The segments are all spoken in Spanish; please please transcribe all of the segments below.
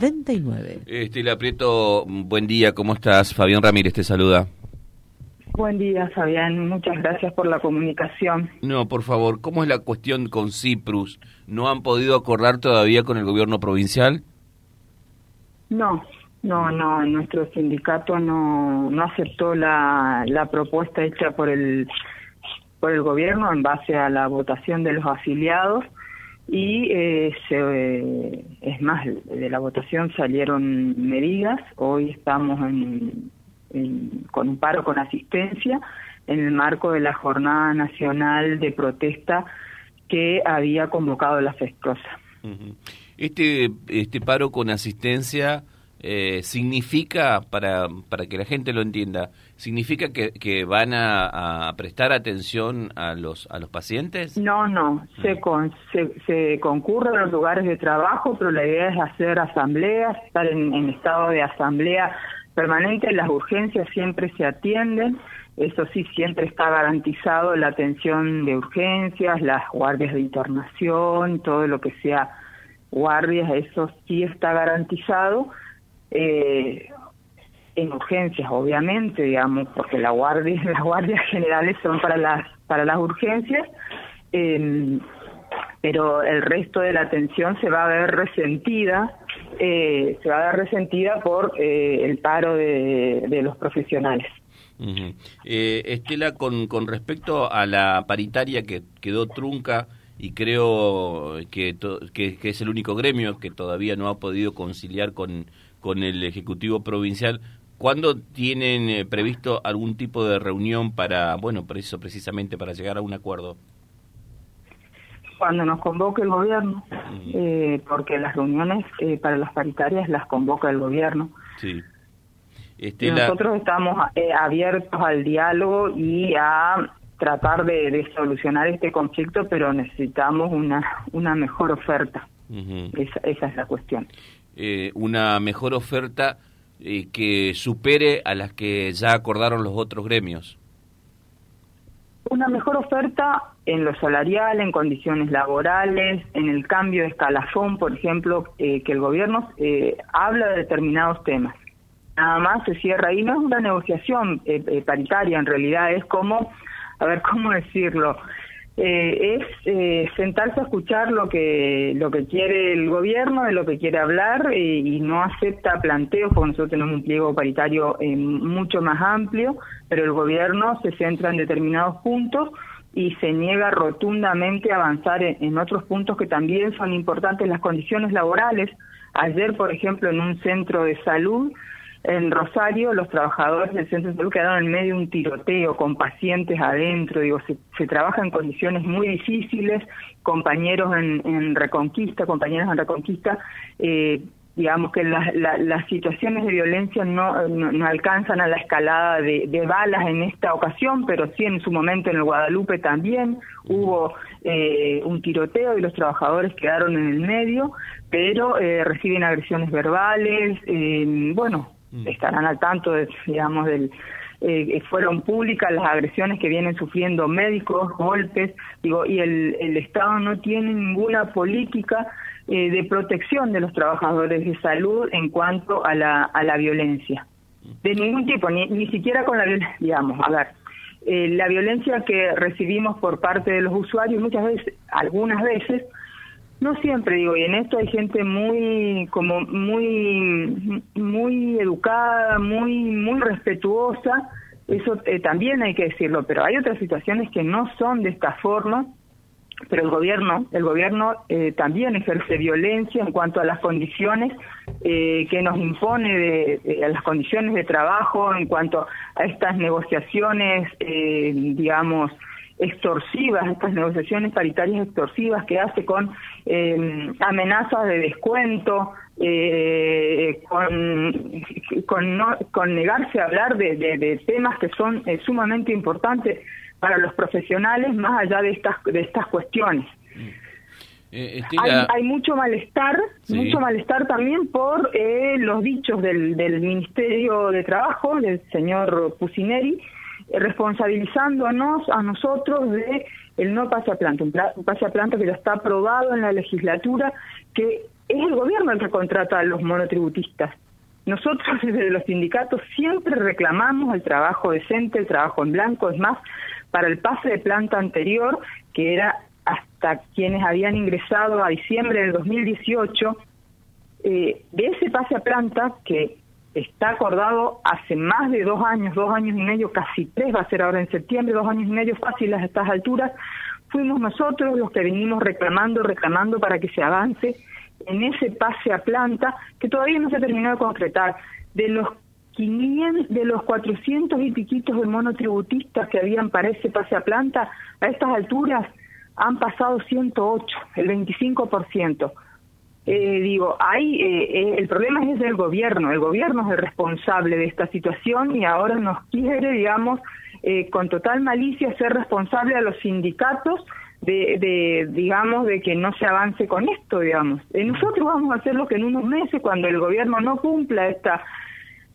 39. Estela Prieto, buen día, ¿cómo estás? Fabián Ramírez te saluda. Buen día, Fabián. Muchas gracias por la comunicación. No, por favor, ¿cómo es la cuestión con Ciprus? ¿No han podido acordar todavía con el gobierno provincial? No, no, no. Nuestro sindicato no, no aceptó la, la propuesta hecha por el, por el gobierno en base a la votación de los afiliados y eh, se, es más, de la votación salieron medidas, hoy estamos en, con un paro con asistencia en el marco de la Jornada Nacional de Protesta que había convocado la FESCOSA. Este, este paro con asistencia eh, significa, para, para que la gente lo entienda, significa que, que van a, prestar atención a los, a los pacientes? No, no, se, con, se, concurre a los lugares de trabajo, pero la idea es hacer asambleas, estar en, estado de asamblea permanente, las urgencias siempre se atienden, eso sí, siempre está garantizado la atención de urgencias, las guardias de internación, todo lo que sea guardias, eso sí está garantizado eh, en urgencias, obviamente, digamos, porque la guardia, las guardias generales son para las para las urgencias, eh, pero el resto de la atención se va a ver resentida, eh, se va a ver resentida por eh, el paro de, de los profesionales. eh, Estela, con, con respecto a la paritaria que quedó trunca y creo que, que es el único gremio que todavía no ha podido conciliar con con el Ejecutivo Provincial. ¿Cuándo tienen eh, previsto algún tipo de reunión para, bueno, por eso precisamente, para llegar a un acuerdo? Cuando nos convoque el gobierno, eh, porque las reuniones eh, para las paritarias las convoca el gobierno. Sí. Nosotros estamos abiertos al diálogo y a tratar de, solucionar este conflicto, pero necesitamos una, una mejor oferta. esa, esa es la cuestión. Eh, una mejor oferta eh, que supere a las que ya acordaron los otros gremios? Una mejor oferta en lo salarial, en condiciones laborales, en el cambio de escalafón, por ejemplo, eh, que el gobierno habla de determinados temas. Nada más se cierra ahí, no es una negociación paritaria, en realidad es como, a ver, ¿cómo decirlo? Eh, es eh, sentarse a escuchar lo que lo que quiere el gobierno, de lo que quiere hablar eh, y no acepta planteos, porque nosotros tenemos un pliego paritario eh, mucho más amplio, pero el gobierno se centra en determinados puntos y se niega rotundamente a avanzar en otros puntos que también son importantes, las condiciones laborales. Ayer, por ejemplo, en un centro de salud, en Rosario los trabajadores del centro de salud quedaron en medio de un tiroteo con pacientes adentro, digo, se, trabaja en condiciones muy difíciles, compañeros en, Reconquista, compañeros en Reconquista, eh, digamos que las situaciones de violencia no, no, alcanzan a la escalada de, balas en esta ocasión, pero sí en su momento en el Guadalupe también hubo eh, un tiroteo y los trabajadores quedaron en el medio, pero eh, reciben agresiones verbales, bueno, Mm. estarán al tanto, de, digamos, del eh, fueron públicas las agresiones que vienen sufriendo médicos, golpes, digo, y el, el Estado no tiene ninguna política eh, de protección de los trabajadores de salud en cuanto a la, a la violencia. De ningún tipo, ni, ni siquiera con la violencia, digamos, a ver, eh, la violencia que recibimos por parte de los usuarios muchas veces, algunas veces, no siempre digo, y en esto hay gente muy, como muy, muy educada, muy, muy respetuosa, eso eh, también hay que decirlo, pero hay otras situaciones que no son de esta forma, pero el gobierno, el gobierno eh, también ejerce violencia en cuanto a las condiciones eh, que nos impone de, a las condiciones de trabajo, en cuanto a estas negociaciones, digamos, extorsivas, estas negociaciones paritarias extorsivas que hace con eh, amenazas de descuento, eh, con, con, con, negarse a hablar de, de, temas que son eh, sumamente importantes para los profesionales más allá de estas, de estas cuestiones. Eh, hay, hay, mucho malestar, mucho malestar también por los dichos del, del Ministerio de Trabajo, del señor Pusineri, responsabilizándonos a nosotros de el no pase a planta, un, pase a planta que ya está aprobado en la legislatura, que es el gobierno el que contrata a los monotributistas. Nosotros desde los sindicatos siempre reclamamos el trabajo decente, el trabajo en blanco, es más, para el pase de planta anterior, que era hasta quienes habían ingresado a diciembre del 2018, eh, de ese pase a planta que está acordado hace más de dos años, dos años y medio, casi tres va a ser ahora en septiembre, dos años y medio fáciles a estas alturas, fuimos nosotros los que venimos reclamando, reclamando para que se avance en ese pase a planta que todavía no se ha terminado de concretar. De los 500, de los 400 y piquitos de monotributistas que habían para ese pase a planta, a estas alturas han pasado 108, el 25%. Eh, digo, hay, eh, eh, el problema es del gobierno, el gobierno es el responsable de esta situación y ahora nos quiere, digamos, eh, con total malicia ser responsable a los sindicatos de, de, digamos, de que no se avance con esto, digamos. Eh, nosotros vamos a hacer lo que en unos meses, cuando el gobierno no cumpla esta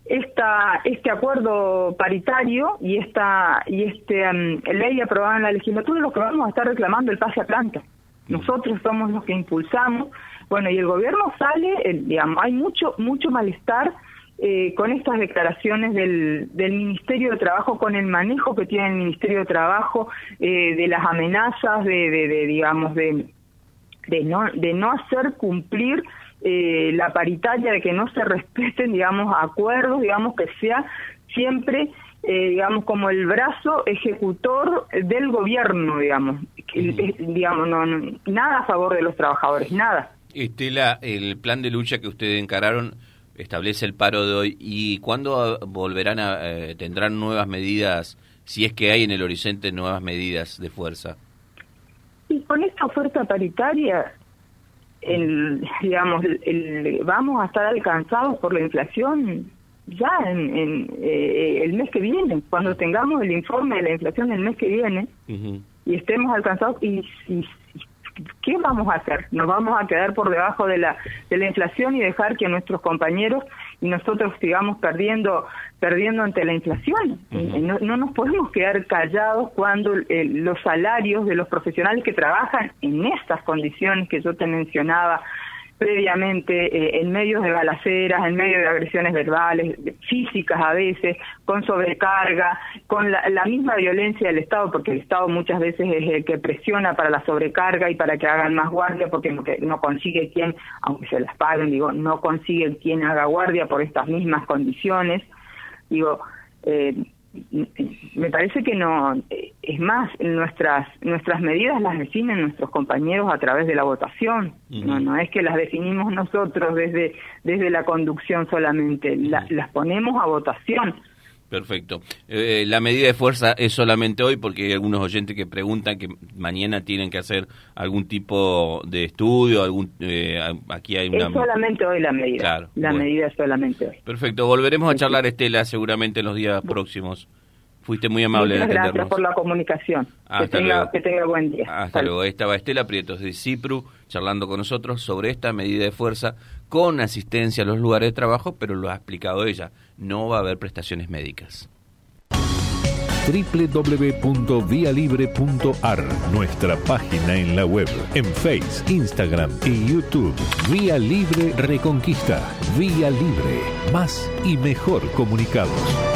esta este acuerdo paritario y esta y este um, ley aprobada en la legislatura lo que vamos a estar reclamando el pase a planta nosotros somos los que impulsamos bueno y el gobierno sale digamos hay mucho mucho malestar eh, con estas declaraciones del, del Ministerio de Trabajo, con el manejo que tiene el Ministerio de Trabajo, eh, de las amenazas, de, de, digamos, de, de, no, de no hacer cumplir eh, la paritaria, de que no se respeten, digamos, acuerdos, digamos, que sea siempre eh, digamos, como el brazo ejecutor del gobierno, digamos. digamos, no, nada a favor de los trabajadores, nada. Estela, el plan de lucha que ustedes encararon establece el paro de hoy y cuándo volverán a eh, tendrán nuevas medidas si es que hay en el horizonte nuevas medidas de fuerza y con esta oferta paritaria el, digamos el, vamos a estar alcanzados por la inflación ya en, eh, el mes que viene cuando tengamos el informe de la inflación del mes que viene y estemos alcanzados y, y ¿qué vamos a hacer? ¿Nos vamos a quedar por debajo de la, de la inflación y dejar que nuestros compañeros y nosotros sigamos perdiendo perdiendo ante la inflación? no, no, nos podemos quedar callados cuando eh, los salarios de los profesionales que trabajan en estas condiciones que yo te mencionaba, previamente eh, en medio de balaceras, en medio de agresiones verbales, físicas a veces, con sobrecarga, con la, misma violencia del Estado, porque el Estado muchas veces es el que presiona para la sobrecarga y para que hagan más guardia, porque no, no consigue quien, aunque se las paguen, digo, no consigue quien haga guardia por estas mismas condiciones. Digo, eh, me parece que no es más nuestras nuestras medidas las definen nuestros compañeros a través de la votación. No no es que las definimos nosotros desde desde la conducción solamente las ponemos a votación Perfecto. Eh, la medida de fuerza es solamente hoy porque hay algunos oyentes que preguntan que mañana tienen que hacer algún tipo de estudio, algún eh, aquí hay una... Es solamente hoy la medida. la medida es solamente hoy. Perfecto. Volveremos a charlar, Estela, seguramente en los días próximos. Fuiste muy amable Muchas gracias por la comunicación. que, tenga, que tenga buen día. Hasta, luego. Estaba Estela Prietos de CIPRU charlando con nosotros sobre esta medida de fuerza con asistencia a los lugares de trabajo, pero lo ha explicado ella. No va a haber prestaciones médicas www.vialibre.ar, nuestra página en la web, en Face, Instagram y YouTube. Vía Libre Reconquista. Vía Libre. Más y mejor comunicados.